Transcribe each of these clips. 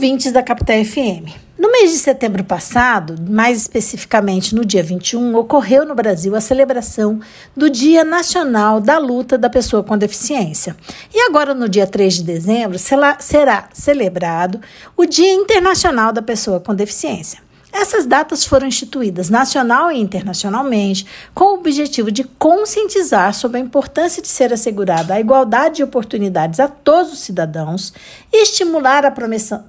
ouvintes da Capital FM. No mês de setembro passado, mais especificamente no dia 21, ocorreu no Brasil a celebração do Dia Nacional da Luta da Pessoa com Deficiência. E agora, no dia 3 de dezembro, será celebrado o Dia Internacional da Pessoa com Deficiência. Essas datas foram instituídas nacional e internacionalmente com o objetivo de conscientizar sobre a importância de ser assegurada a igualdade de oportunidades a todos os cidadãos, estimular a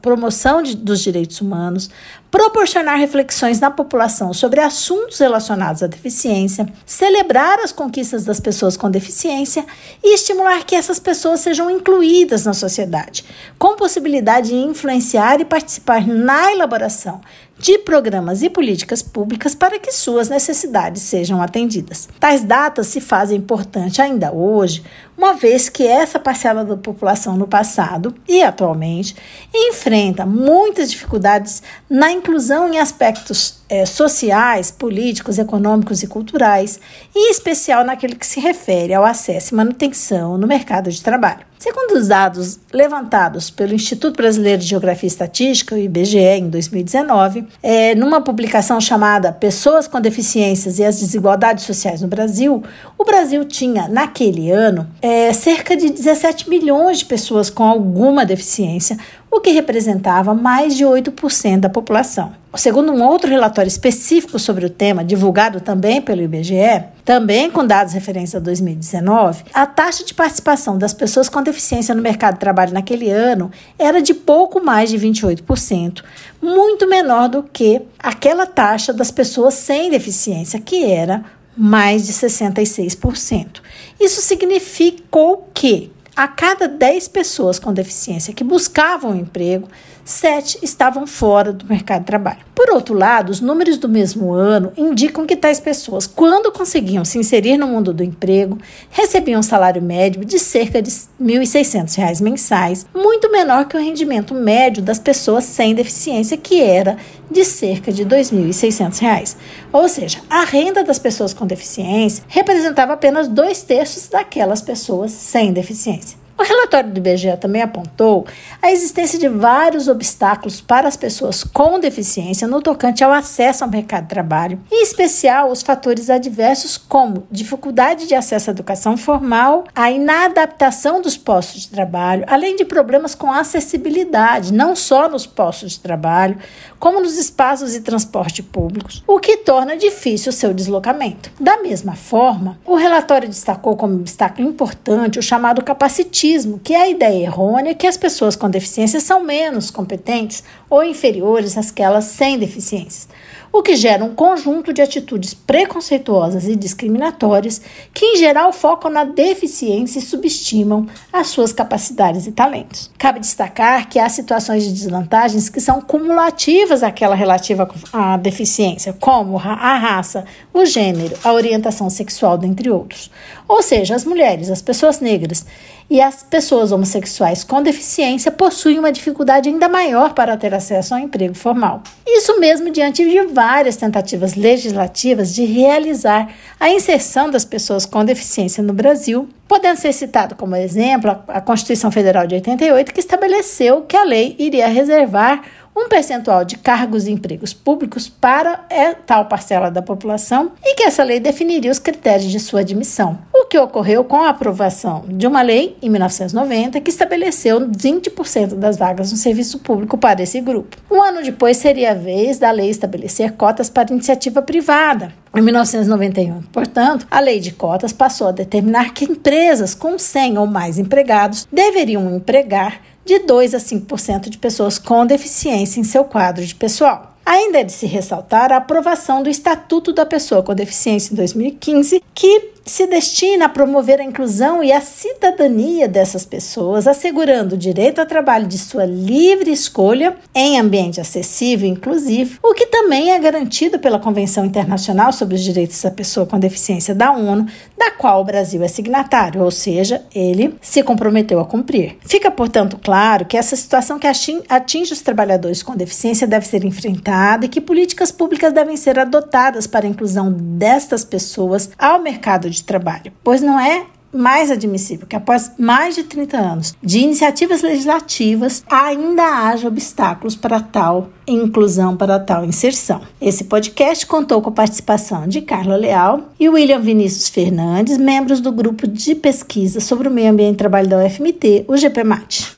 promoção de, dos direitos humanos, proporcionar reflexões na população sobre assuntos relacionados à deficiência, celebrar as conquistas das pessoas com deficiência e estimular que essas pessoas sejam incluídas na sociedade, com possibilidade de influenciar e participar na elaboração de programas e políticas públicas para que suas necessidades sejam atendidas. Tais datas se fazem importante ainda hoje, uma vez que essa parcela da população no passado e atualmente enfrenta muitas dificuldades na inclusão em aspectos é, sociais, políticos, econômicos e culturais, em especial naquele que se refere ao acesso e manutenção no mercado de trabalho. Segundo os dados levantados pelo Instituto Brasileiro de Geografia e Estatística, o IBGE, em 2019, é, numa publicação chamada Pessoas com Deficiências e as Desigualdades Sociais no Brasil, o Brasil tinha, naquele ano, é, cerca de 17 milhões de pessoas com alguma deficiência, o que representava mais de 8% da população. Segundo um outro relatório específico sobre o tema, divulgado também pelo IBGE, também com dados referentes a 2019, a taxa de participação das pessoas com deficiência no mercado de trabalho naquele ano era de pouco mais de 28%, muito menor do que aquela taxa das pessoas sem deficiência, que era mais de 66%. Isso significou que a cada 10 pessoas com deficiência que buscavam um emprego, 7 estavam fora do mercado de trabalho. Por outro lado, os números do mesmo ano indicam que tais pessoas, quando conseguiam se inserir no mundo do emprego, recebiam um salário médio de cerca de R$ 1.600 mensais, muito menor que o rendimento médio das pessoas sem deficiência, que era de cerca de R$ 2.600. Ou seja, a renda das pessoas com deficiência representava apenas dois terços daquelas pessoas sem deficiência. O relatório do IBGE também apontou a existência de vários obstáculos para as pessoas com deficiência no tocante ao acesso ao mercado de trabalho, em especial os fatores adversos como dificuldade de acesso à educação formal, a inadaptação dos postos de trabalho, além de problemas com acessibilidade, não só nos postos de trabalho, como nos espaços de transporte públicos, o que torna difícil o seu deslocamento. Da mesma forma, o relatório destacou como obstáculo importante o chamado capacitismo que é a ideia errônea que as pessoas com deficiência são menos competentes ou inferiores àquelas sem deficiências, o que gera um conjunto de atitudes preconceituosas e discriminatórias que, em geral, focam na deficiência e subestimam as suas capacidades e talentos. Cabe destacar que há situações de desvantagens que são cumulativas àquela relativa à deficiência, como a raça, o gênero, a orientação sexual, dentre outros. Ou seja, as mulheres, as pessoas negras e as pessoas homossexuais com deficiência possuem uma dificuldade ainda maior para ter acesso ao emprego formal. Isso mesmo diante de várias tentativas legislativas de realizar a inserção das pessoas com deficiência no Brasil, podendo ser citado como exemplo a Constituição Federal de 88, que estabeleceu que a lei iria reservar um percentual de cargos e empregos públicos para é, tal parcela da população e que essa lei definiria os critérios de sua admissão. O que ocorreu com a aprovação de uma lei em 1990 que estabeleceu 20% das vagas no serviço público para esse grupo. Um ano depois seria a vez da lei estabelecer cotas para iniciativa privada, em 1991, portanto, a lei de cotas passou a determinar que empresas com 100 ou mais empregados deveriam empregar de 2 a 5% de pessoas com deficiência em seu quadro de pessoal. Ainda é de se ressaltar a aprovação do Estatuto da Pessoa com Deficiência em 2015, que se destina a promover a inclusão e a cidadania dessas pessoas, assegurando o direito ao trabalho de sua livre escolha em ambiente acessível e inclusivo, o que também é garantido pela Convenção Internacional sobre os Direitos da Pessoa com Deficiência da ONU, da qual o Brasil é signatário, ou seja, ele se comprometeu a cumprir. Fica, portanto, claro que essa situação que atinge os trabalhadores com deficiência deve ser enfrentada e que políticas públicas devem ser adotadas para a inclusão destas pessoas ao mercado de trabalho, pois não é mais admissível que após mais de 30 anos de iniciativas legislativas ainda haja obstáculos para tal inclusão, para tal inserção. Esse podcast contou com a participação de Carla Leal e William Vinícius Fernandes, membros do grupo de pesquisa sobre o meio ambiente e trabalho da UFMT, o GPMAT.